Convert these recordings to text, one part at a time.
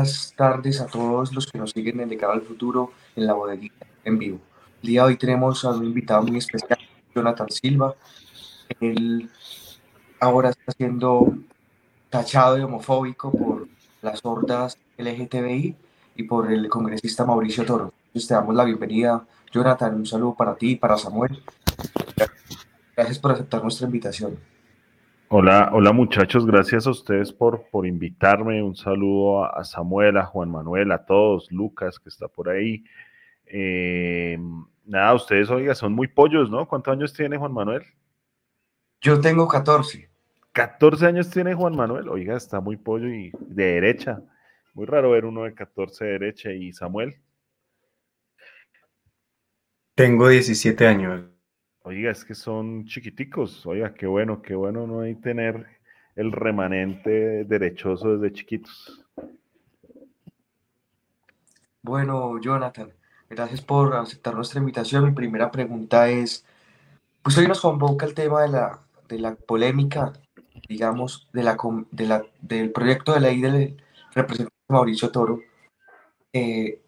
Buenas tardes a todos los que nos siguen en De Cara al Futuro en la bodeguita en vivo. El día de hoy tenemos a un invitado muy especial, Jonathan Silva. Él ahora está siendo tachado de homofóbico por las hordas LGTBI y por el congresista Mauricio Toro. Entonces te damos la bienvenida, Jonathan. Un saludo para ti y para Samuel. Gracias por aceptar nuestra invitación. Hola, hola muchachos, gracias a ustedes por, por invitarme. Un saludo a, Samuel, a Juan Manuel, a todos, Lucas que está por ahí. Eh, nada, ustedes, oiga, son muy pollos, ¿no? ¿Cuántos años tiene Juan Manuel? Yo tengo 14. 14 años tiene Juan Manuel, oiga, está muy pollo y de derecha. Muy raro ver uno de 14 de derecha. ¿Y Samuel? Tengo 17 años. Oiga, es que son chiquiticos. Oiga, qué bueno, qué bueno no hay tener el remanente derechoso desde chiquitos. Bueno, Jonathan, gracias por aceptar nuestra invitación. Mi primera pregunta es, pues hoy nos convoca el tema de la, de la polémica, digamos, de la, de la, del proyecto de ley del representante Mauricio Toro eh,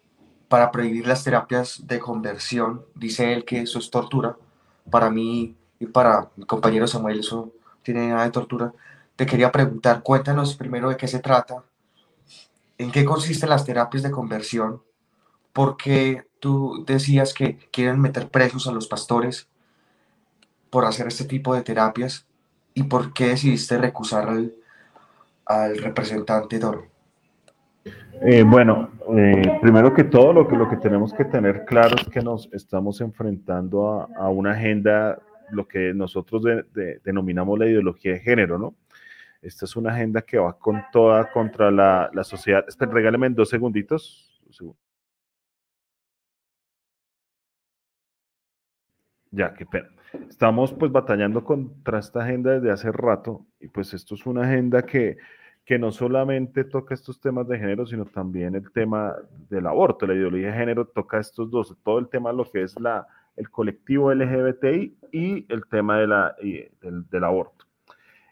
para prohibir las terapias de conversión. Dice él que eso es tortura para mí y para mi compañero Samuel eso tiene nada de tortura. Te quería preguntar, cuéntanos primero de qué se trata, en qué consisten las terapias de conversión, porque tú decías que quieren meter presos a los pastores por hacer este tipo de terapias y por qué decidiste recusar al, al representante Doro. Eh, bueno, eh, primero que todo, lo que, lo que tenemos que tener claro es que nos estamos enfrentando a, una agenda, lo que nosotros denominamos la ideología de género, ¿no? Esta es una agenda que va con toda contra la, la sociedad. Espera, regálame dos segunditos. Ya, qué pena. Estamos pues batallando contra esta agenda desde hace rato y pues esto es una agenda que que no solamente toca estos temas de género, sino también el tema del aborto. La ideología de género toca estos dos, todo el tema de lo que es la, el colectivo LGBTI y el tema de la, del, aborto.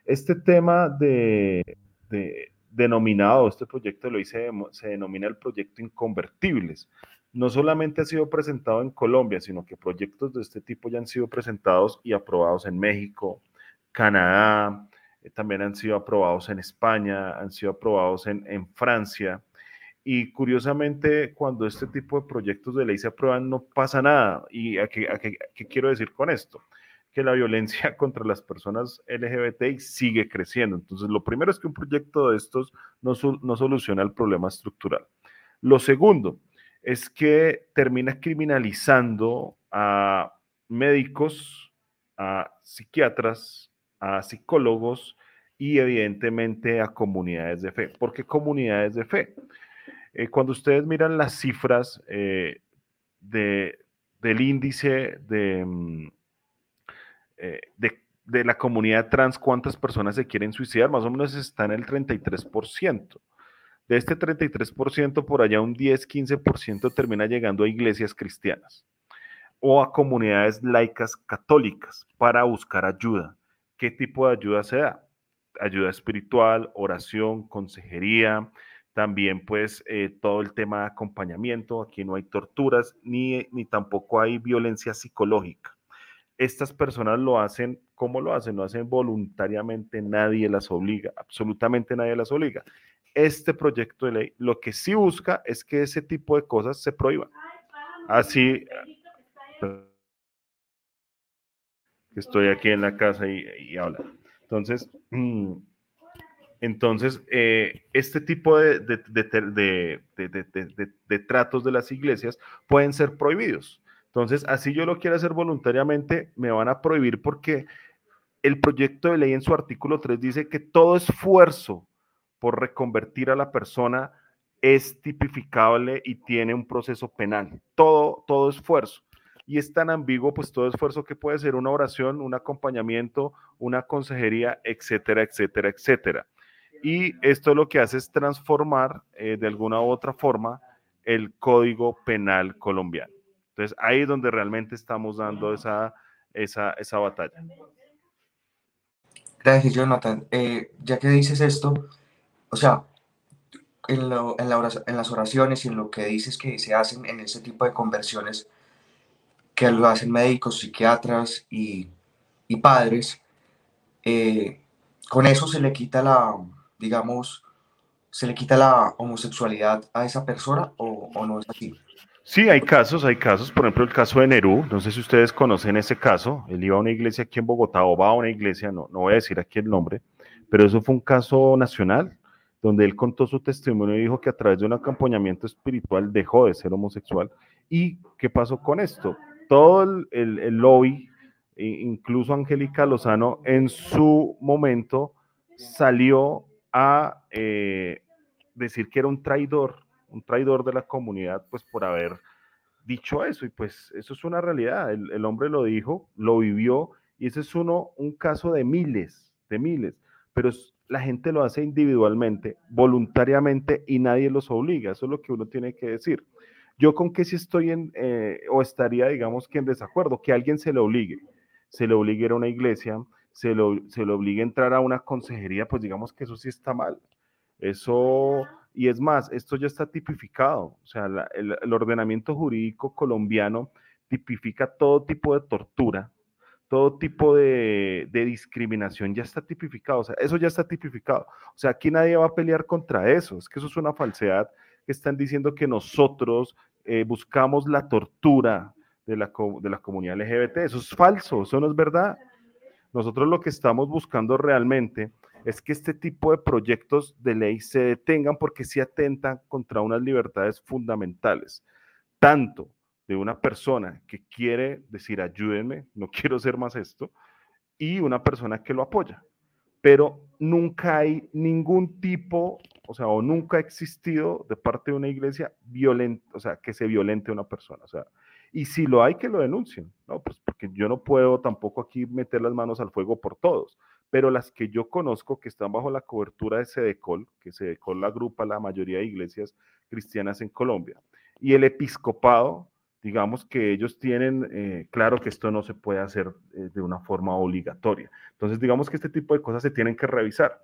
Este tema de, denominado, este proyecto lo hice, se denomina el proyecto Inconvertibles. No solamente ha sido presentado en Colombia, sino que proyectos de este tipo ya han sido presentados y aprobados en México, Canadá, también han sido aprobados en España, han sido aprobados en, en Francia. Y curiosamente, cuando este tipo de proyectos de ley se aprueban, no pasa nada. ¿Y a qué, quiero decir con esto? Que la violencia contra las personas LGBTI sigue creciendo. Entonces, lo primero es que un proyecto de estos no, no soluciona el problema estructural. Lo segundo es que termina criminalizando a médicos, a psiquiatras, a psicólogos y evidentemente a comunidades de fe. ¿Por qué comunidades de fe? Eh, cuando ustedes miran las cifras eh, de, del índice de, mm, eh, de, de, la comunidad trans, cuántas personas se quieren suicidar, más o menos está en el 33%. De este 33%, por allá un 10-15% termina llegando a iglesias cristianas o a comunidades laicas católicas para buscar ayuda. ¿Qué tipo de ayuda se da? Ayuda espiritual, oración, consejería, también pues eh, todo el tema de acompañamiento, aquí no hay torturas ni, ni tampoco hay violencia psicológica. Estas personas lo hacen, ¿cómo lo hacen? Lo hacen voluntariamente, nadie las obliga, absolutamente nadie las obliga. Este proyecto de ley lo que sí busca es que ese tipo de cosas se prohíban. Así, que estoy aquí en la casa y, habla. Entonces, mm, entonces eh, este tipo de, de, de, tratos de las iglesias pueden ser prohibidos. Entonces, así yo lo quiero hacer voluntariamente, me van a prohibir porque el proyecto de ley en su artículo 3 dice que todo esfuerzo por reconvertir a la persona es tipificable y tiene un proceso penal. Todo, todo esfuerzo y es tan ambiguo, pues todo esfuerzo que puede ser una oración, un acompañamiento, una consejería, etcétera, etcétera, etcétera. Y esto lo que hace es transformar eh, de alguna u otra forma el código penal colombiano. Entonces ahí es donde realmente estamos dando esa, esa, esa batalla. Gracias, Jonathan. Eh, ya que dices esto, o sea, en, las oraciones y en lo que dices que se hacen en ese tipo de conversiones, que lo hacen médicos, psiquiatras y, padres, eh, con eso se le quita la, digamos, se le quita la homosexualidad a esa persona o, o no es así. Sí, hay casos, hay casos, por ejemplo el caso de Nerú, no sé si ustedes conocen ese caso, él iba a una iglesia aquí en Bogotá o va a una iglesia, no, no voy a decir aquí el nombre, pero eso fue un caso nacional, donde él contó su testimonio y dijo que a través de un acompañamiento espiritual dejó de ser homosexual. ¿Y qué pasó con esto? Todo el, el, lobby, incluso Angélica Lozano, en su momento salió a eh, decir que era un traidor, un traidor de la comunidad, pues por haber dicho eso. Y pues eso es una realidad. El, el hombre lo dijo, lo vivió, y ese es uno, un caso de miles, de miles. Pero la gente lo hace individualmente, voluntariamente, y nadie los obliga. Eso es lo que uno tiene que decir. Yo con que si estoy en, eh, o estaría, digamos, que en desacuerdo, que alguien se le obligue, se le obligue a ir a una iglesia, se lo, se obligue a entrar a una consejería, pues digamos que eso sí está mal. Eso y es más, esto ya está tipificado, o sea, el, ordenamiento jurídico colombiano tipifica todo tipo de tortura, todo tipo de, discriminación ya está tipificado, o sea, eso ya está tipificado. O sea, aquí nadie va a pelear contra eso, es que eso es una falsedad que están diciendo que nosotros eh, buscamos la tortura de la, de la comunidad LGBT. Eso es falso, eso no es verdad. Nosotros lo que estamos buscando realmente es que este tipo de proyectos de ley se detengan porque sí atentan contra unas libertades fundamentales, tanto de una persona que quiere decir ayúdenme, no quiero ser más esto, y una persona que lo apoya. Pero nunca hay ningún tipo, o sea, o nunca ha existido de parte de una iglesia violenta, o sea, que se violente a una persona. O sea, y si lo hay, que lo denuncien, ¿no? Pues porque yo no puedo tampoco aquí meter las manos al fuego por todos pero las que yo conozco que están bajo la cobertura de Sedecol, que Sedecol agrupa la mayoría de iglesias cristianas en Colombia, y el episcopado, digamos que ellos tienen eh, claro que esto no se puede hacer eh, de una forma obligatoria. Entonces, digamos que este tipo de cosas se tienen que revisar.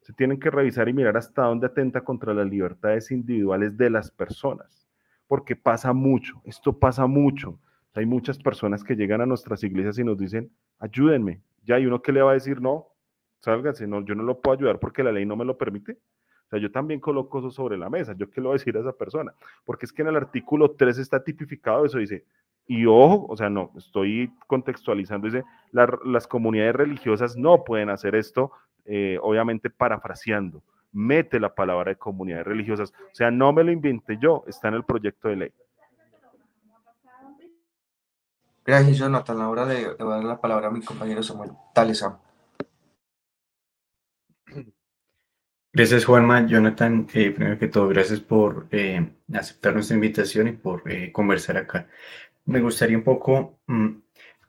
Se tienen que revisar y mirar hasta dónde atenta contra las libertades individuales de las personas, porque pasa mucho, esto pasa mucho. Hay muchas personas que llegan a nuestras iglesias y nos dicen, ayúdenme, ya hay uno que le va a decir, no, sálganse, no, yo no lo puedo ayudar porque la ley no me lo permite. O sea, yo también coloco eso sobre la mesa. ¿Yo qué le voy a decir a esa persona? Porque es que en el artículo 3 está tipificado eso, dice, y ojo, o sea, no, estoy contextualizando, dice, las comunidades religiosas no pueden hacer esto, eh, obviamente parafraseando, mete la palabra de comunidades religiosas, o sea, no me lo inventé yo, está en el proyecto de ley. Gracias, Jonathan. A la hora de, dar la palabra a mi compañero Samuel. Dale, Sam. Gracias, Juanma. Jonathan, eh, primero que todo, gracias por eh, aceptar nuestra invitación y por eh, conversar acá. Me gustaría un poco mm,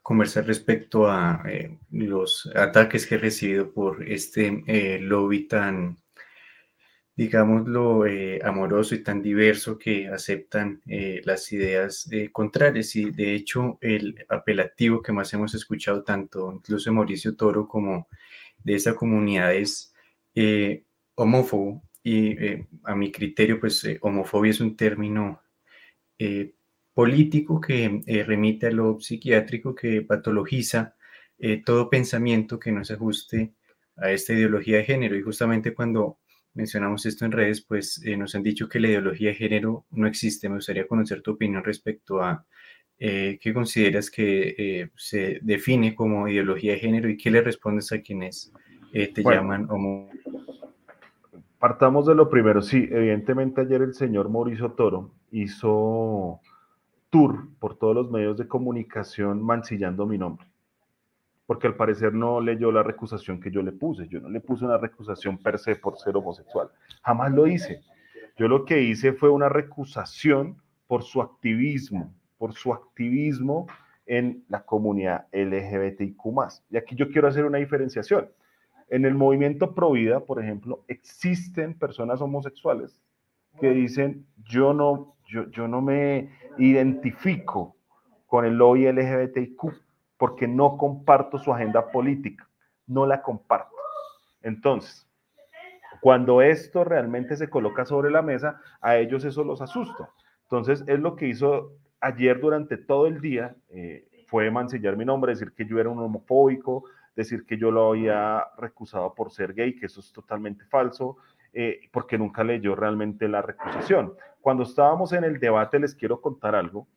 conversar respecto a los ataques que he recibido por este lobby tan digámoslo, eh, amoroso y tan diverso que aceptan eh, las ideas eh, contrarias. Y de hecho, el apelativo que más hemos escuchado, tanto incluso de Mauricio Toro como de esa comunidad, es homófobo. Y a mi criterio, pues homofobia es un término político que remite a lo psiquiátrico, que patologiza todo pensamiento que no se ajuste a esta ideología de género. Y justamente cuando mencionamos esto en redes, pues eh, nos han dicho que la ideología de género no existe. Me gustaría conocer tu opinión respecto a eh, qué consideras que eh, se define como ideología de género y qué le respondes a quienes te llaman homo. Partamos de lo primero. Sí, evidentemente ayer el señor Mauricio Toro hizo tour por todos los medios de comunicación mancillando mi nombre porque al parecer no leyó la recusación que yo le puse. Yo no le puse una recusación per se por ser homosexual. Jamás lo hice. Yo lo que hice fue una recusación por su activismo, por su activismo en la comunidad LGBTIQ. Y aquí yo quiero hacer una diferenciación. En el movimiento Provida, por ejemplo, existen personas homosexuales que dicen, yo no, yo, no me identifico con el lobby LGBTIQ porque no comparto su agenda política, no la comparto. Entonces, Cuando esto realmente se coloca sobre la mesa, a ellos eso los asusta. Entonces, es lo que hizo ayer durante todo el día, eh, fue mancillar mi nombre, decir que yo era un homofóbico, decir que yo lo había recusado por ser gay, que eso es totalmente falso, eh, porque nunca leyó realmente la recusación. Cuando estábamos en el debate, les quiero contar algo,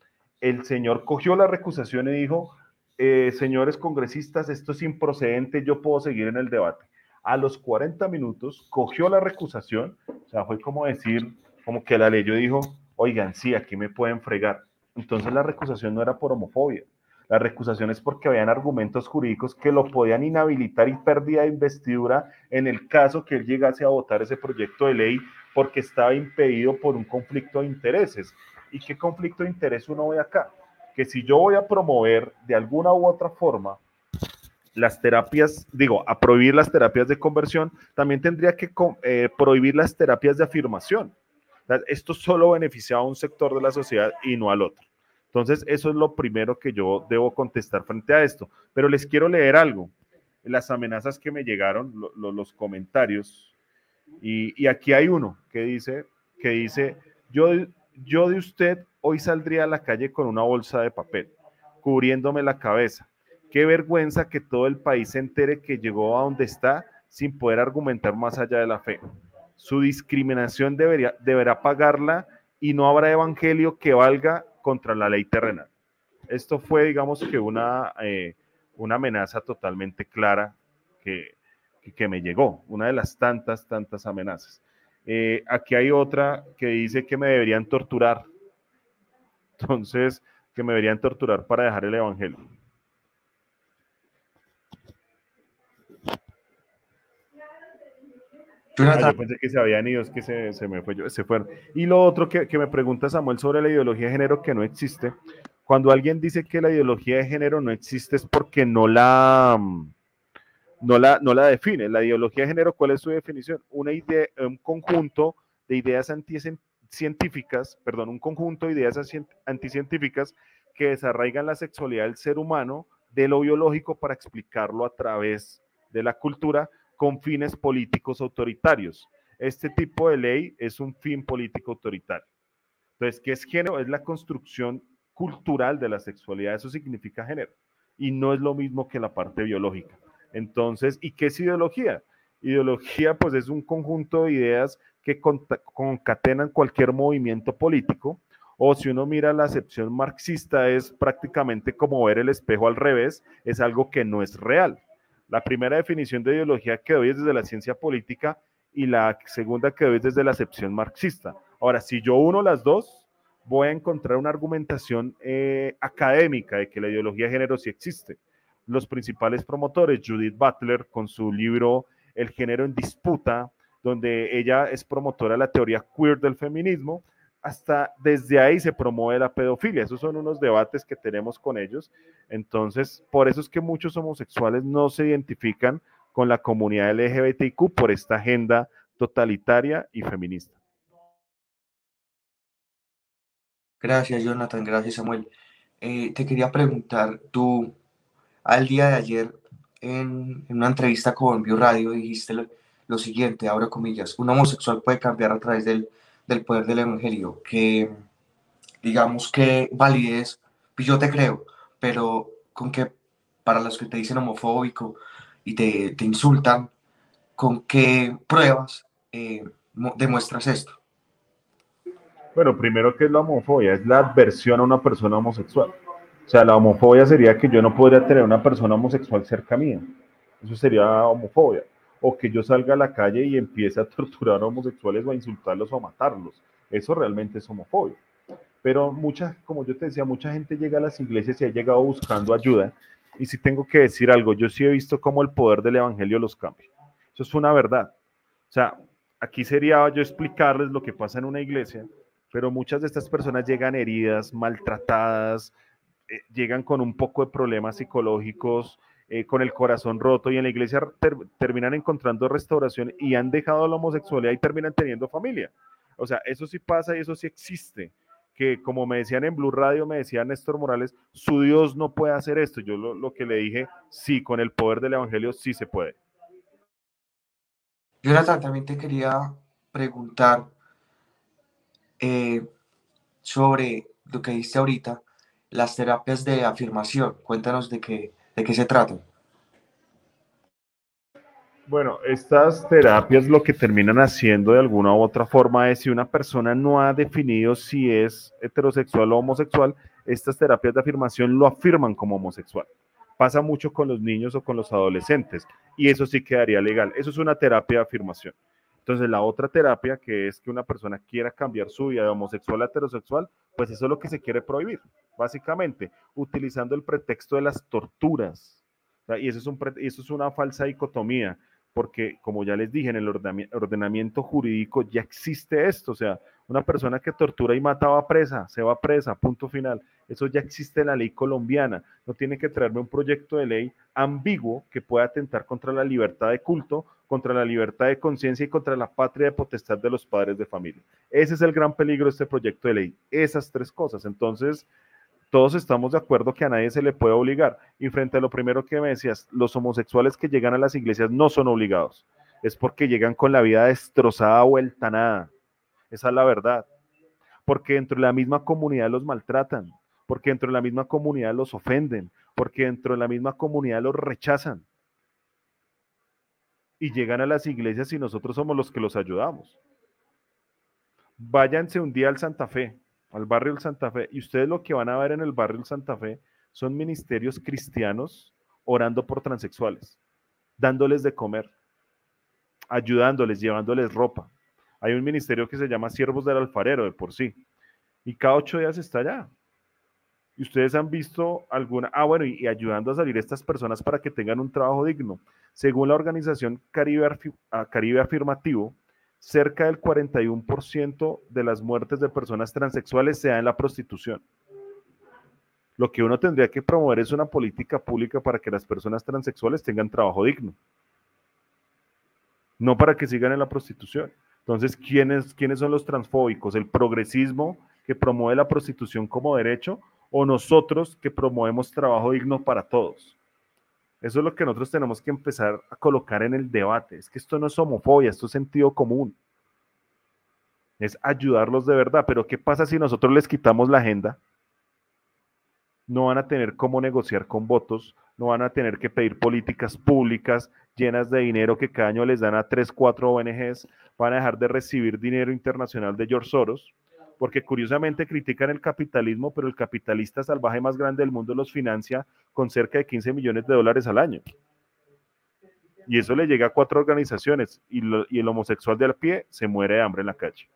el señor cogió la recusación y dijo, eh, señores congresistas, esto es improcedente, yo puedo seguir en el debate. A los 40 minutos cogió la recusación, o sea, fue como decir, como que la leyó dijo, oigan, sí, aquí me pueden fregar. Entonces la recusación no era por homofobia, la recusación es porque habían argumentos jurídicos que lo podían inhabilitar y pérdida de investidura en el caso que él llegase a votar ese proyecto de ley porque estaba impedido por un conflicto de intereses. ¿Y qué conflicto de interés uno ve acá? Que si yo voy a promover de alguna u otra forma las terapias, digo, a prohibir las terapias de conversión, también tendría que eh, prohibir las terapias de afirmación. Esto solo beneficia a un sector de la sociedad y no al otro. Entonces, eso es lo primero que yo debo contestar frente a esto. Pero les quiero leer algo. Las amenazas que me llegaron, los comentarios. Y, aquí hay uno que dice, que dice, yo, yo de usted hoy saldría a la calle con una bolsa de papel, cubriéndome la cabeza. Qué vergüenza que todo el país se entere que llegó a donde está sin poder argumentar más allá de la fe. Su discriminación debería, deberá pagarla y no habrá evangelio que valga contra la ley terrenal. Esto fue, digamos, que una, eh, una amenaza totalmente clara que, que, me llegó, una de las tantas, tantas amenazas. Eh, aquí hay otra que dice que me deberían torturar. Entonces, que me deberían torturar para dejar el evangelio. Ah, yo pensé que se habían ido, es que se, se me fue, se fueron. Y lo otro que, que, me pregunta Samuel sobre la ideología de género que no existe. Cuando alguien dice que la ideología de género no existe es porque no la, no la, no la define. La ideología de género, ¿cuál es su definición? Una idea, un conjunto de ideas anticientíficas, perdón, un conjunto de ideas anticientíficas que desarraigan la sexualidad del ser humano de lo biológico para explicarlo a través de la cultura con fines políticos autoritarios. Este tipo de ley es un fin político autoritario. Entonces, ¿qué es género? Es la construcción cultural de la sexualidad. Eso significa género. Y no es lo mismo que la parte biológica. Entonces, ¿y qué es ideología? Ideología, pues, es un conjunto de ideas que concatenan cualquier movimiento político. O si uno mira la acepción marxista, es prácticamente como ver el espejo al revés, es algo que no es real. La primera definición de ideología que doy es desde la ciencia política y la segunda que doy es desde la acepción marxista. Ahora, si yo uno las dos, voy a encontrar una argumentación eh, académica de que la ideología de género sí existe. Los principales promotores, Judith Butler, con su libro El género en disputa, donde ella es promotora de la teoría queer del feminismo, hasta desde ahí se promueve la pedofilia. Esos son unos debates que tenemos con ellos. Entonces, por eso es que muchos homosexuales no se identifican con la comunidad LGBTIQ por esta agenda totalitaria y feminista. Gracias, Jonathan. Gracias, Samuel. Eh, te quería preguntar, tú al día de ayer en, una entrevista con Bio Radio dijiste lo siguiente, abro comillas, un homosexual puede cambiar a través del del poder del evangelio, que digamos que validez, pues yo te creo, pero con que para los que te dicen homofóbico y te, te insultan, ¿con qué pruebas eh, demuestras esto? Bueno, primero, ¿qué es la homofobia? Es la adversión a una persona homosexual. O sea, la homofobia sería que yo no podría tener una persona homosexual cerca mía. Eso sería homofobia o que yo salga a la calle y empiece a torturar a homosexuales o a insultarlos o a matarlos. Eso realmente es homofobia. Pero mucha, como yo te decía, mucha gente llega a las iglesias y ha llegado buscando ayuda. Y si tengo que decir algo, yo sí he visto cómo el poder del evangelio los cambia. Eso es una verdad. O sea, aquí sería yo explicarles lo que pasa en una iglesia, pero muchas de estas personas llegan heridas, maltratadas, eh, llegan con un poco de problemas psicológicos, eh, con el corazón roto y en la iglesia terminan encontrando restauración y han dejado la homosexualidad y terminan teniendo familia. O sea, eso sí pasa y eso sí existe. Que como me decían en Blue Radio, me decía Néstor Morales, su Dios no puede hacer esto. Yo lo, que le dije, sí, con el poder del Evangelio sí se puede. Jonathan, también te quería preguntar eh, sobre lo que diste ahorita, las terapias de afirmación. Cuéntanos de qué, de qué se tratan. Bueno, estas terapias lo que terminan haciendo de alguna u otra forma es si una persona no ha definido si es heterosexual o homosexual, estas terapias de afirmación lo afirman como homosexual. Pasa mucho con los niños o con los adolescentes y eso sí quedaría legal. Eso es una terapia de afirmación. Entonces, la otra terapia, que es que una persona quiera cambiar su vida de homosexual a heterosexual, pues eso es lo que se quiere prohibir, básicamente, utilizando el pretexto de las torturas. Y eso es, un, eso es una falsa dicotomía porque como ya les dije, en el ordenamiento jurídico ya existe esto, o sea, una persona que tortura y mata va presa, se va presa, punto final. Eso ya existe en la ley colombiana. No tiene que traerme un proyecto de ley ambiguo que pueda atentar contra la libertad de culto, contra la libertad de conciencia y contra la patria de potestad de los padres de familia. Ese es el gran peligro de este proyecto de ley, esas tres cosas. Entonces, todos estamos de acuerdo que a nadie se le puede obligar. Y frente a lo primero que me decías, los homosexuales que llegan a las iglesias no son obligados. Es porque llegan con la vida destrozada, vuelta nada. Esa es la verdad. Porque dentro de la misma comunidad los maltratan. Porque dentro de la misma comunidad los ofenden. Porque dentro de la misma comunidad los rechazan. Y llegan a las iglesias y nosotros somos los que los ayudamos. Váyanse un día al Santa Fe al barrio del Santa Fe, y ustedes lo que van a ver en el barrio del Santa Fe son ministerios cristianos orando por transexuales, dándoles de comer, ayudándoles, llevándoles ropa. Hay un ministerio que se llama Siervos del Alfarero, de por sí, y cada ocho días está allá. Y ustedes han visto alguna, ah, bueno, y, ayudando a salir estas personas para que tengan un trabajo digno. Según la organización Caribe, ah, Caribe Afirmativo, cerca del 41% de las muertes de personas transexuales se da en la prostitución. Lo que uno tendría que promover es una política pública para que las personas transexuales tengan trabajo digno, no para que sigan en la prostitución. Entonces, ¿quiénes, ¿quiénes son los transfóbicos? ¿El progresismo que promueve la prostitución como derecho o nosotros que promovemos trabajo digno para todos? Eso es lo que nosotros tenemos que empezar a colocar en el debate. Es que esto no es homofobia, esto es sentido común. Es ayudarlos de verdad. Pero ¿qué pasa si nosotros les quitamos la agenda? No van a tener cómo negociar con votos, no van a tener que pedir políticas públicas llenas de dinero que cada año les dan a tres, cuatro ONGs, van a dejar de recibir dinero internacional de George Soros porque curiosamente critican el capitalismo, pero el capitalista salvaje más grande del mundo los financia con cerca de 15 millones de dólares al año. Y eso le llega a cuatro organizaciones y, el homosexual de al pie se muere de hambre en la calle.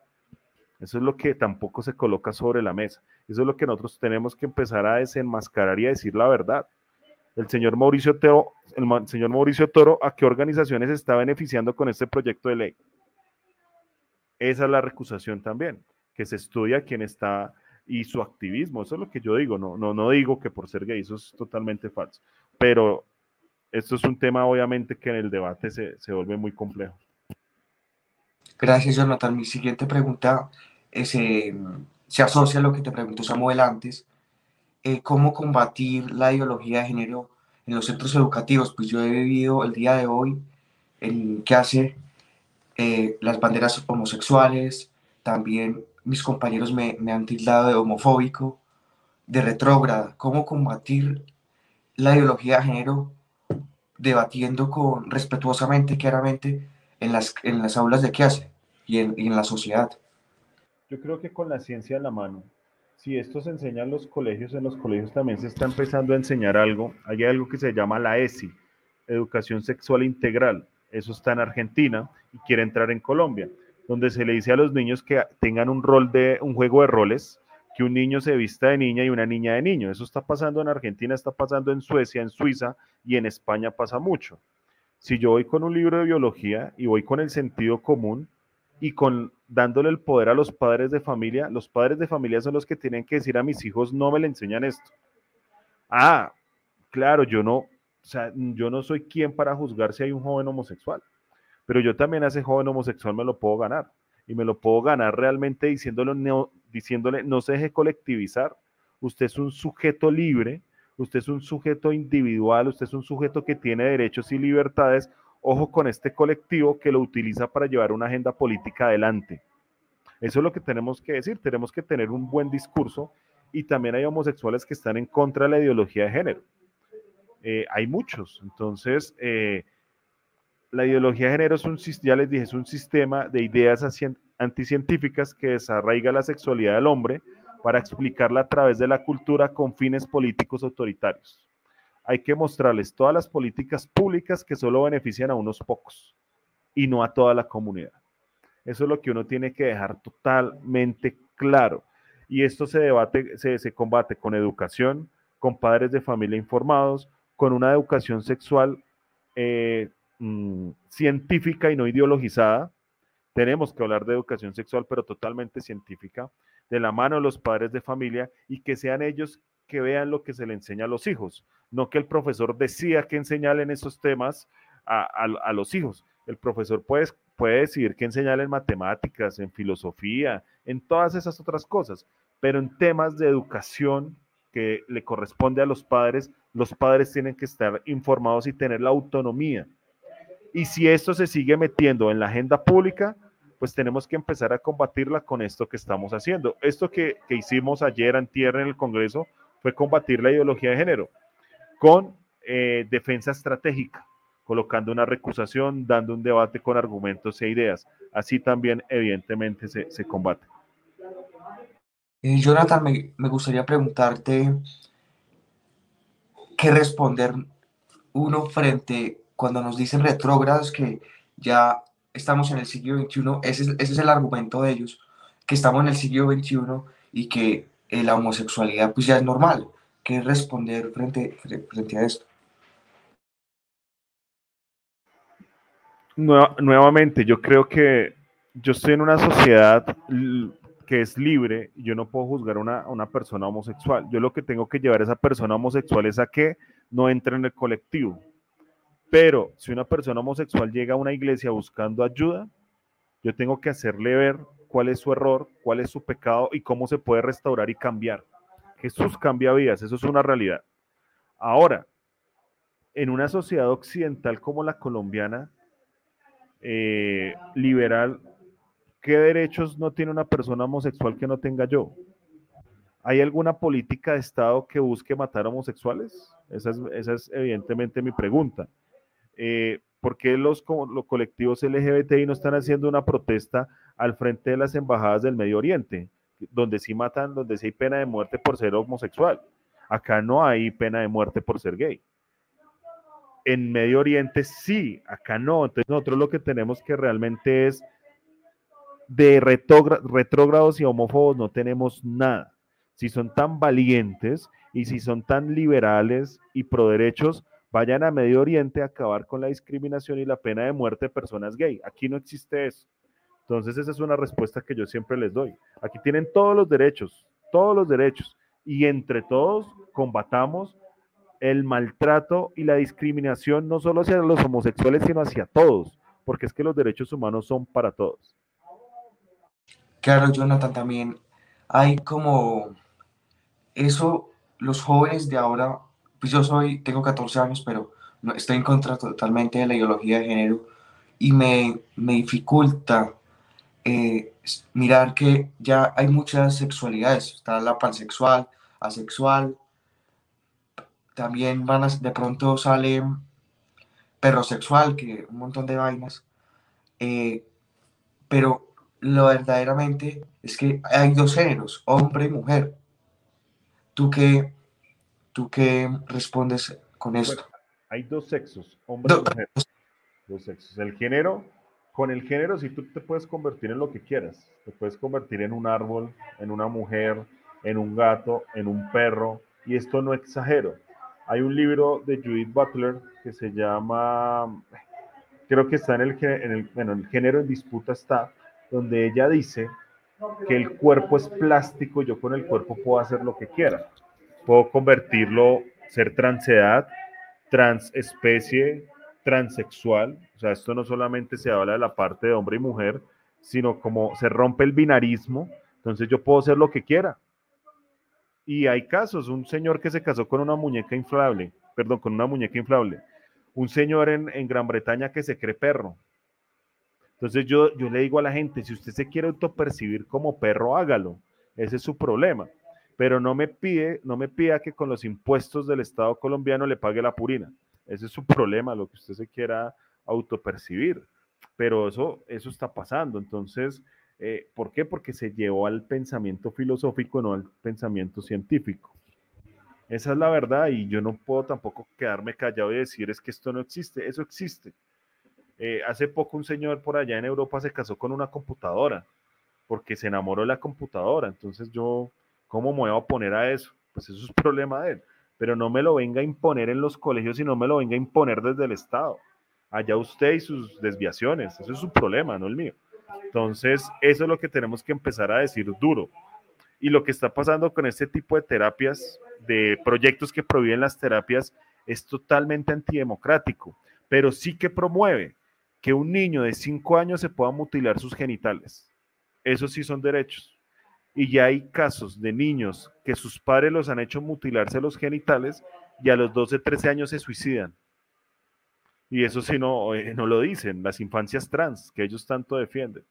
Eso es lo que tampoco se coloca sobre la mesa. Eso es lo que nosotros tenemos que empezar a desenmascarar y a decir la verdad. El señor Mauricio Toro, el señor Mauricio Toro, ¿a qué organizaciones está beneficiando con este proyecto de ley? Esa es la recusación también que se estudia quién está y su activismo. Eso es lo que yo digo. No, no, no digo que por ser gay, eso es totalmente falso. Pero esto es un tema, obviamente, que en el debate se, se vuelve muy complejo. Gracias, Jonathan. Mi siguiente pregunta es, eh, se asocia a lo que te preguntó Samuel antes. Eh, ¿Cómo combatir la ideología de género en los centros educativos? Pues yo he vivido el día de hoy en hace eh, las banderas homosexuales, también mis compañeros me, han tildado de homofóbico, de retrógrada. ¿Cómo combatir la ideología de género debatiendo con respetuosamente, claramente, en las, en las aulas de clase y en, y en la sociedad? Yo creo que con la ciencia en la mano, si esto se enseña en los colegios, en los colegios también se está empezando a enseñar algo. Hay algo que se llama la ESI, Educación Sexual Integral. Eso está en Argentina y quiere entrar en Colombia donde se le dice a los niños que tengan un rol de un juego de roles, que un niño se vista de niña y una niña de niño. Eso está pasando en Argentina, está pasando en Suecia, en Suiza y en España pasa mucho. Si yo voy con un libro de biología y voy con el sentido común y con dándole el poder a los padres de familia, los padres de familia son los que tienen que decir a mis hijos, no me le enseñan esto. Ah, claro, yo no, o sea, yo no soy quien para juzgar si hay un joven homosexual pero yo también a ese joven homosexual me lo puedo ganar. Y me lo puedo ganar realmente diciéndole no, diciéndole, no se deje colectivizar. Usted es un sujeto libre, usted es un sujeto individual, usted es un sujeto que tiene derechos y libertades. ojo con este colectivo que lo utiliza para llevar una agenda política adelante. Eso es lo que tenemos que decir, tenemos que tener un buen discurso y también hay homosexuales que están en contra de la ideología de género. Eh, hay muchos, entonces eh, la ideología de género es un, ya les dije, es un sistema de ideas anticientíficas que desarraiga la sexualidad del hombre para explicarla a través de la cultura con fines políticos autoritarios. Hay que mostrarles todas las políticas públicas que solo benefician a unos pocos y no a toda la comunidad. Eso es lo que uno tiene que dejar totalmente claro. Y esto se debate, se, combate con educación, con padres de familia informados, con una educación sexual eh, mm, científica y no ideologizada. Tenemos que hablar de educación sexual, pero totalmente científica, de la mano de los padres de familia y que sean ellos que vean lo que se le enseña a los hijos, no que el profesor decida que enseñarle en esos temas a, los hijos. El profesor puede, puede decidir qué enseñarle en matemáticas, en filosofía, en todas esas otras cosas, pero en temas de educación que le corresponde a los padres, los padres tienen que estar informados y tener la autonomía. Y si esto se sigue metiendo en la agenda pública, pues tenemos que empezar a combatirla con esto que estamos haciendo. Esto que, hicimos ayer, antier en el Congreso, fue combatir la ideología de género con eh, defensa estratégica colocando una recusación, dando un debate con argumentos e ideas. Así también, evidentemente, se, combate. Eh, Jonathan, me, gustaría preguntarte qué responder uno frente cuando nos dicen retrógrados que ya estamos en el siglo XXI, ese, es el argumento de ellos, que estamos en el siglo XXI y que eh, la homosexualidad pues ya es normal. ¿Qué responder frente, frente a esto? nuevamente, yo creo que yo estoy en una sociedad que es libre yo no puedo juzgar a una, persona homosexual. Yo lo que tengo que llevar a esa persona homosexual es a que no entre en el colectivo. Pero si una persona homosexual llega a una iglesia buscando ayuda, yo tengo que hacerle ver cuál es su error, cuál es su pecado y cómo se puede restaurar y cambiar. Jesús cambia vidas, eso es una realidad. Ahora, en una sociedad occidental como la colombiana, eh, liberal, ¿qué derechos no tiene una persona homosexual que no tenga yo? ¿Hay alguna política de Estado que busque matar homosexuales? Esa es, evidentemente mi pregunta. Eh, ¿Por qué los, los colectivos LGBTI no están haciendo una protesta al frente de las embajadas del Medio Oriente, donde sí matan, donde sí hay pena de muerte por ser homosexual? Acá no hay pena de muerte por ser gay en Medio Oriente sí, acá no. Entonces nosotros lo que tenemos que realmente es de retrógrados y homófobos no tenemos nada. Si son tan valientes y si son tan liberales y pro derechos, vayan a Medio Oriente a acabar con la discriminación y la pena de muerte de personas gay. Aquí no existe eso. Entonces esa es una respuesta que yo siempre les doy. Aquí tienen todos los derechos, todos los derechos. Y entre todos combatamos el maltrato y la discriminación no solo hacia los homosexuales, sino hacia todos, porque es que los derechos humanos son para todos. Claro, Jonathan, también hay como eso, los jóvenes de ahora, pues yo soy, tengo 14 años, pero estoy en contra totalmente de la ideología de género y me, me dificulta eh, mirar que ya hay muchas sexualidades, está la pansexual, asexual, también van a, de pronto sale perro sexual, que un montón de vainas. Eh, pero lo verdaderamente es que hay dos géneros, hombre y mujer. ¿Tú qué, tú qué respondes con esto? hay dos sexos, hombre y mujer. Dos sexos. El género, con el género, si tú te puedes convertir en lo que quieras. Te puedes convertir en un árbol, en una mujer, en un gato, en un perro. Y esto no exagero. Hay un libro de Judith Butler que se llama, creo que está en el, en el, bueno, el género en disputa está, donde ella dice que el cuerpo es plástico, yo con el cuerpo puedo hacer lo que quiera. Puedo convertirlo, ser transedad, transespecie, transexual. O sea, esto no solamente se habla de la parte de hombre y mujer, sino como se rompe el binarismo, entonces yo puedo hacer lo que quiera. Y hay casos, un señor que se casó con una muñeca inflable, perdón, con una muñeca inflable. un señor en, en Gran Bretaña que se cree perro. Entonces yo, yo le digo a la gente, si usted se quiere autopercibir como perro, hágalo. Ese es su problema. Pero no me pide, no me pida que con los impuestos del Estado colombiano le pague la purina. Ese es su problema, lo que usted se quiera autopercibir. Pero eso, eso está pasando. Entonces, eh, ¿por qué? Porque se llevó al pensamiento filosófico, no al pensamiento científico. Esa es la verdad y yo no puedo tampoco quedarme callado y decir es que esto no existe. Eso existe. Eh, hace poco un señor por allá en Europa se casó con una computadora porque se enamoró de la computadora. Entonces yo, ¿cómo me voy a oponer a eso? Pues eso es problema de él. Pero no me lo venga a imponer en los colegios y no me lo venga a imponer desde el Estado. Allá usted y sus desviaciones. Eso es su problema, no el mío. Entonces, eso es lo que tenemos que empezar a decir duro. Y lo que está pasando con este tipo de terapias, de proyectos que prohíben las terapias, es totalmente antidemocrático, pero sí que promueve que un niño de 5 años se pueda mutilar sus genitales. Esos sí son derechos. Y ya hay casos de niños que sus padres los han hecho mutilarse los genitales y a los 12, 13 años se suicidan. Y eso sí no, eh, no lo dicen, las infancias trans, que ellos tanto defienden.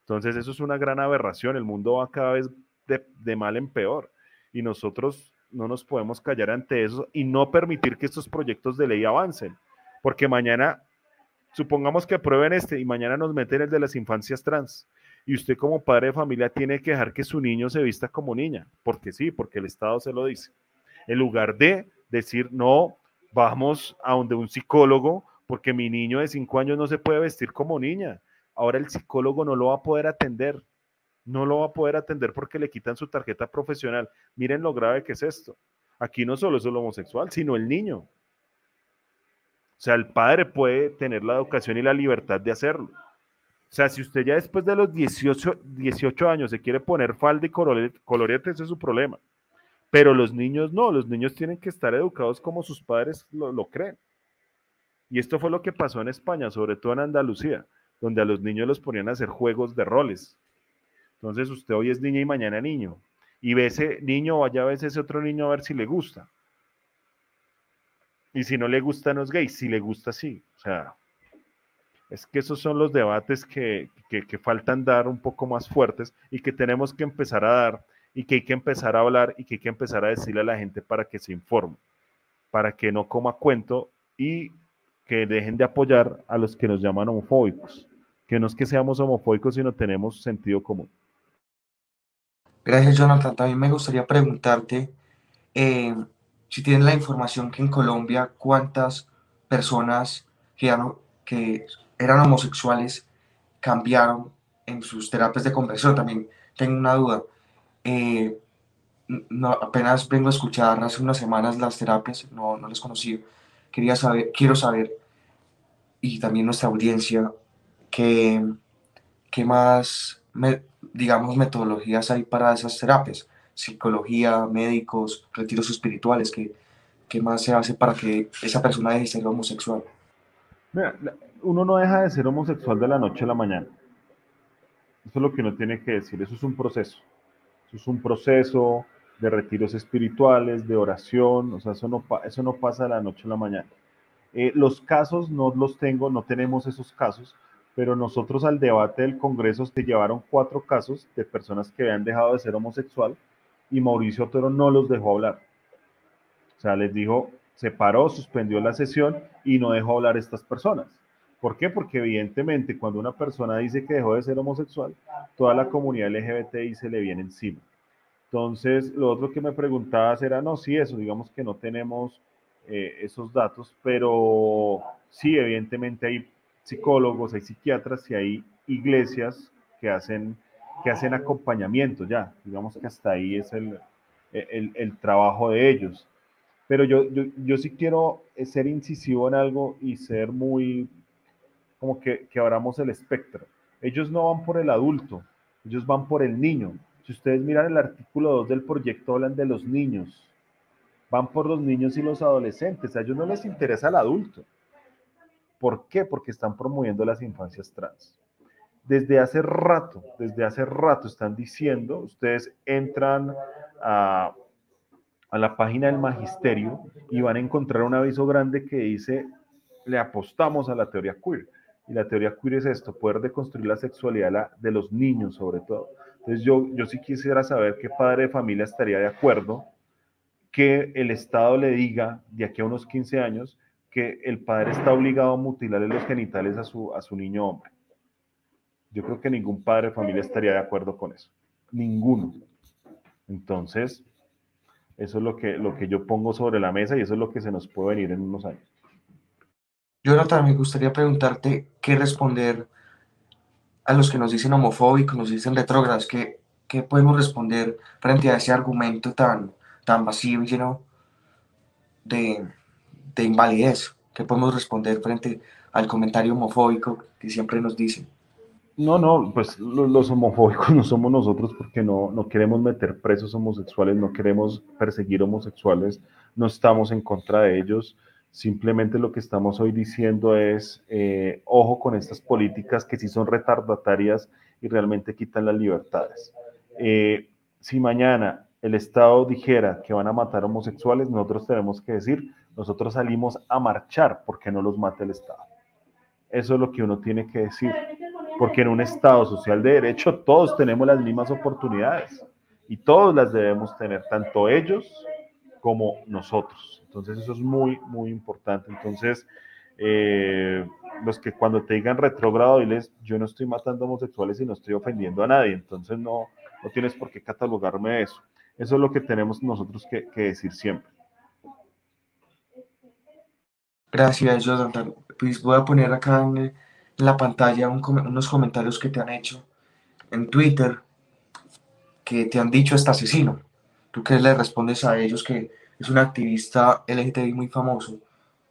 Entonces eso es una gran aberración, el mundo va cada vez de, de mal en peor y nosotros no nos podemos callar ante eso y no permitir que estos proyectos de ley avancen, porque mañana Supongamos que aprueben este y mañana nos meten el de las infancias trans. Y usted como padre de familia tiene que dejar que su niño se vista como niña, porque sí, porque el Estado se lo dice. En lugar de decir, no, vamos a donde un psicólogo, porque mi niño de cinco años no se puede vestir como niña. Ahora el psicólogo no lo va a poder atender. No lo va a poder atender porque le quitan su tarjeta profesional. Miren lo grave que es esto. Aquí no solo es el homosexual, sino el niño. O sea, el padre puede tener la educación y la libertad de hacerlo. O sea, si usted ya después de los 18, 18 años se quiere poner falda y colorete, ese es su problema. Pero los niños no, los niños tienen que estar educados como sus padres lo, lo creen. Y esto fue lo que pasó en España, sobre todo en Andalucía, donde a los niños los ponían a hacer juegos de roles. Entonces usted hoy es niña y mañana niño. Y ve ese niño, vaya a ver ese otro niño a ver si le gusta. Y si no le gusta, no es gay. Si le gusta, sí. O sea, es que esos son los debates que, que, faltan dar un poco más fuertes y que tenemos que empezar a dar y que hay que empezar a hablar y que hay que empezar a decirle a la gente para que se informe, para que no coma cuento y que dejen de apoyar a los que nos llaman homofóbicos, que no es que seamos homofóbicos, sino tenemos sentido común. Gracias, Jonathan. También me gustaría preguntarte, eh, si tienen la información que en Colombia cuántas personas que eran homosexuales cambiaron en sus terapias de conversión. También tengo una duda. Eh, apenas vengo a escuchar hace unas semanas las terapias, no, no les conocí. Quería saber, quiero saber, y también nuestra audiencia, qué, qué más, digamos, metodologías hay para esas terapias psicología, médicos, retiros espirituales, ¿qué, qué más se hace para que esa persona deje de ser homosexual? Uno no deja de ser homosexual de la noche a la mañana. Eso es lo que uno tiene que decir, eso es un proceso. Eso es un proceso de retiros espirituales, de oración, o sea, eso no, eso no pasa de la noche a la mañana. Eh, los casos no los tengo, no tenemos esos casos, pero nosotros al debate del Congreso se llevaron cuatro casos de personas que habían dejado de ser homosexual y Mauricio Toro no los dejó hablar. O sea, les dijo, se paró, suspendió la sesión y no dejó hablar a estas personas. ¿Por qué? Porque evidentemente cuando una persona dice que dejó de ser homosexual, toda la comunidad LGBTI se le viene encima. Entonces, lo otro que me preguntabas era, no, sí, eso, digamos que no tenemos eh, esos datos, pero sí, evidentemente hay psicólogos, hay psiquiatras y hay iglesias que hacen que hacen acompañamiento ya. Digamos que hasta ahí es el, el, el trabajo de ellos. Pero yo, yo, yo, sí quiero ser incisivo en algo y ser muy, como que, que abramos el espectro. Ellos no van por el adulto, ellos van por el niño. Si ustedes miran el artículo 2 del proyecto, hablan de los niños. Van por los niños y los adolescentes. A ellos no les interesa el adulto. ¿Por qué? Porque están promoviendo las infancias trans desde hace rato, desde hace rato están diciendo, ustedes entran a, a, la página del magisterio y van a encontrar un aviso grande que dice le apostamos a la teoría queer. Y la teoría queer es esto, poder deconstruir la sexualidad de los niños sobre todo. Entonces yo, yo sí quisiera saber qué padre de familia estaría de acuerdo que el Estado le diga de aquí a unos 15 años que el padre está obligado a mutilarle los genitales a su, a su niño hombre. Yo creo que ningún padre de familia estaría de acuerdo con eso. Ninguno. Entonces, eso es lo que, lo que yo pongo sobre la mesa y eso es lo que se nos puede venir en unos años. Jonathan, me gustaría preguntarte qué responder a los que nos dicen homofóbicos, nos dicen retrógrados, ¿qué, qué podemos responder frente a ese argumento tan, tan vacío y lleno de, de invalidez? ¿Qué podemos responder frente al comentario homofóbico que siempre nos dicen? No, no, pues los homofóbicos no somos nosotros porque no, no queremos meter presos homosexuales, no queremos perseguir homosexuales, no estamos en contra de ellos. Simplemente lo que estamos hoy diciendo es, eh, ojo con estas políticas que sí son retardatarias y realmente quitan las libertades. Eh, si mañana el Estado dijera que van a matar homosexuales, nosotros tenemos que decir, nosotros salimos a marchar porque no los mate el Estado. Eso es lo que uno tiene que decir, porque en un Estado social de derecho todos tenemos las mismas oportunidades y todos las debemos tener, tanto ellos como nosotros. Entonces eso es muy, muy importante. Entonces, eh, los que cuando te digan retrógrado, diles, yo no estoy matando homosexuales y no estoy ofendiendo a nadie, entonces no, no tienes por qué catalogarme eso. Eso es lo que tenemos nosotros que, decir siempre. Gracias, Jonathan. Pues voy a poner acá en, la pantalla unos comentarios que te han hecho en Twitter que te han dicho este asesino. ¿Tú qué le respondes a ellos que es un activista LGTBI muy famoso,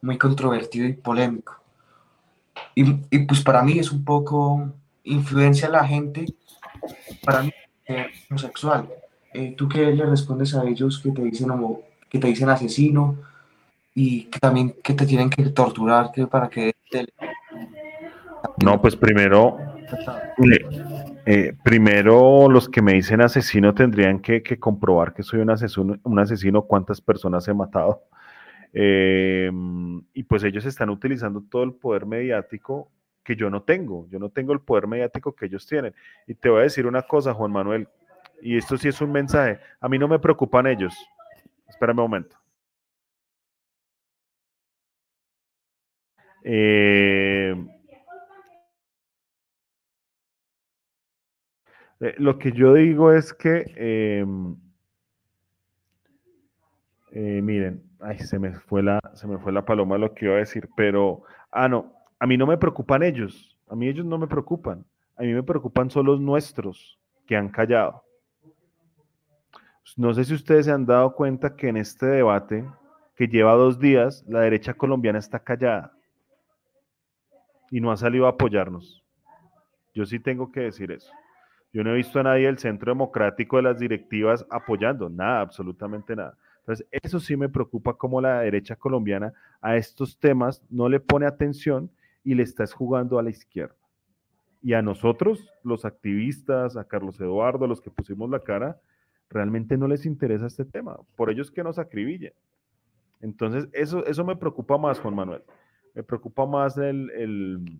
muy controvertido y polémico? Y, y pues para mí es un poco influencia a la gente para mí ser homosexual. Eh, ¿Tú qué le respondes a ellos que te dicen homo, que te dicen asesino y que también que te tienen que torturar que para que te... No, pues primero, eh, primero los que me dicen asesino tendrían que, comprobar que soy un asesino, un asesino, cuántas personas he matado. Eh, y pues ellos están utilizando todo el poder mediático que yo no tengo. Yo no tengo el poder mediático que ellos tienen. Y te voy a decir una cosa, Juan Manuel, y esto sí es un mensaje. A mí no me preocupan ellos. Espérame un momento. Eh, Eh, lo que yo digo es que, em, eh, miren, ay, se me, fue la, se me fue la paloma lo que iba a decir, pero, ah, no, a mí no me preocupan ellos, a mí ellos no me preocupan, a mí me preocupan solo los nuestros que han callado. No sé si ustedes se han dado cuenta que en este debate, que lleva dos días, la derecha colombiana está callada y no ha salido a apoyarnos. Yo sí tengo que decir eso. Yo no he visto a nadie del Centro Democrático de las directivas apoyando, nada, absolutamente nada. Entonces, eso sí me preocupa cómo la derecha colombiana a estos temas no le pone atención y le está jugando a la izquierda. Y a nosotros, los activistas, a Carlos Eduardo, los que pusimos la cara, realmente no les interesa este tema. Por ellos que nos acribillen. Entonces, eso, eso me preocupa más, Juan Manuel. Me preocupa más el, el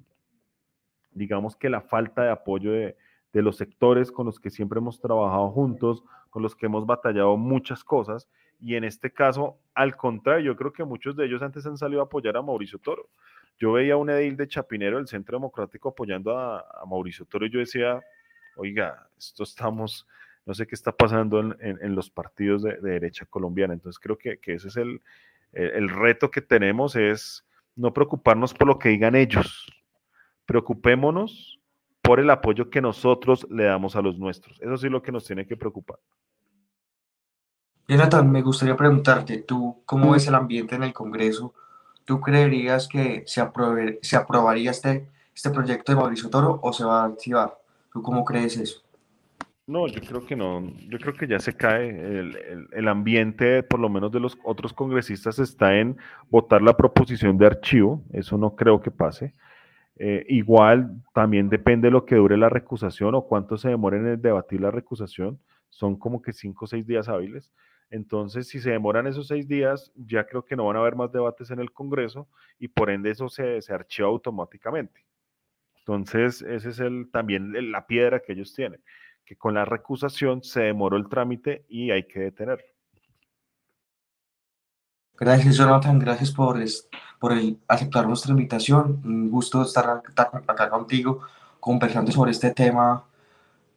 digamos que la falta de apoyo de, de los sectores con los que siempre hemos trabajado juntos, con los que hemos batallado muchas cosas. Y en este caso, al contrario, yo creo que muchos de ellos antes han salido a apoyar a Mauricio Toro. Yo veía a un edil de Chapinero del Centro Democrático apoyando a, Mauricio Toro y yo decía, oiga, esto estamos, no sé qué está pasando en, los partidos de, derecha colombiana. Entonces creo que, ese es el, el reto que tenemos, es no preocuparnos por lo que digan ellos. Preocupémonos por el apoyo que nosotros le damos a los nuestros. Eso sí es lo que nos tiene que preocupar. Jonathan, me gustaría preguntarte, ¿tú cómo ves el ambiente en el Congreso? ¿Tú creerías que se, se aprobaría este, este proyecto de Mauricio Toro o se va a activar? ¿Tú cómo crees eso? No, yo creo que no. Yo creo que ya se cae. El, el, ambiente, por lo menos de los otros congresistas, está en votar la proposición de archivo. Eso no creo que pase. Eh, igual también depende de lo que dure la recusación o cuánto se demore en debatir la recusación. Son como que cinco o seis días hábiles. Entonces, si se demoran esos seis días, ya creo que no van a haber más debates en el Congreso y por ende eso se, se archiva automáticamente. Entonces, ese es el, también la piedra que ellos tienen, que con la recusación se demoró el trámite y hay que detenerlo. Gracias, Jonathan. Gracias por, por el, aceptar nuestra invitación. Un gusto estar acá contigo conversando sobre este tema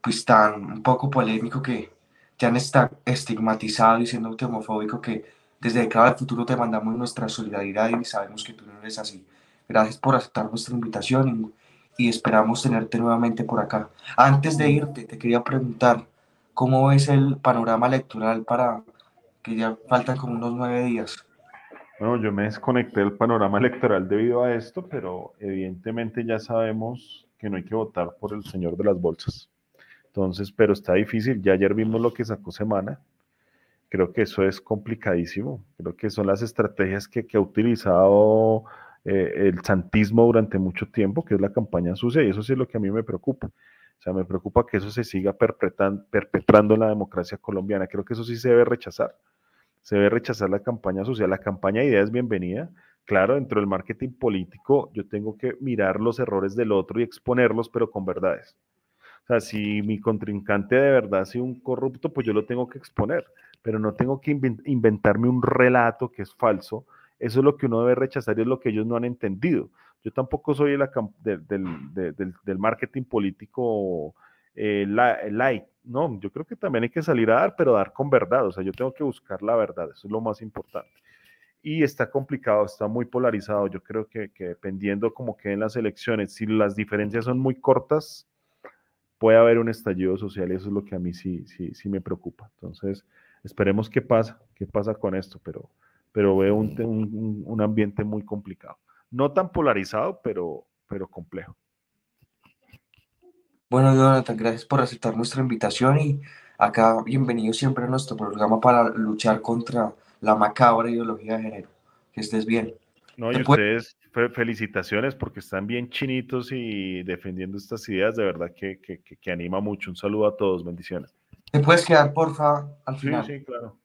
pues tan un poco polémico que te han estigmatizado y siendo homofóbico que desde cada futuro te mandamos nuestra solidaridad y sabemos que tú no eres así. Gracias por aceptar nuestra invitación y, esperamos tenerte nuevamente por acá. Antes de irte, te quería preguntar, ¿cómo es el panorama electoral para que ya faltan como unos nueve días? Bueno, yo me desconecté del panorama electoral debido a esto, pero evidentemente ya sabemos que no hay que votar por el señor de las bolsas. Entonces, pero está difícil. Ya ayer vimos lo que sacó Semana. Creo que eso es complicadísimo. Creo que son las estrategias que, ha utilizado eh, el santismo durante mucho tiempo, que es la campaña sucia, y eso sí es lo que a mí me preocupa. O sea, me preocupa que eso se siga perpetrando en la democracia colombiana. Creo que eso sí se debe rechazar. Se debe rechazar la campaña sucia. La campaña de idea es bienvenida. Claro, dentro del marketing político yo tengo que mirar los errores del otro y exponerlos, pero con verdades. O sea, si mi contrincante de verdad ha sido un corrupto, pues yo lo tengo que exponer, pero no tengo que inventarme un relato que es falso. Eso es lo que uno debe rechazar y es lo que ellos no han entendido. Yo tampoco soy del, marketing político eh, light, no, yo creo que también hay que salir a dar, pero dar con verdad, o sea, yo tengo que buscar la verdad, eso es lo más importante. Y está complicado, está muy polarizado, yo creo que, que dependiendo como queden las elecciones, si las diferencias son muy cortas, puede haber un estallido social y eso es lo que a mí sí, sí, sí me preocupa. Entonces, esperemos qué pasa, qué pasa con esto, pero, pero veo un, un, ambiente muy complicado. No tan polarizado, pero, pero complejo. Bueno, Jonathan, gracias por aceptar nuestra invitación y acá bienvenido siempre a nuestro programa para luchar contra la macabra ideología de género. Que estés bien. No, y ustedes, felicitaciones porque están bien chinitos y defendiendo estas ideas, de verdad que, que, que, anima mucho. Un saludo a todos, bendiciones. ¿Te puedes quedar, porfa, al final? Sí, sí, claro.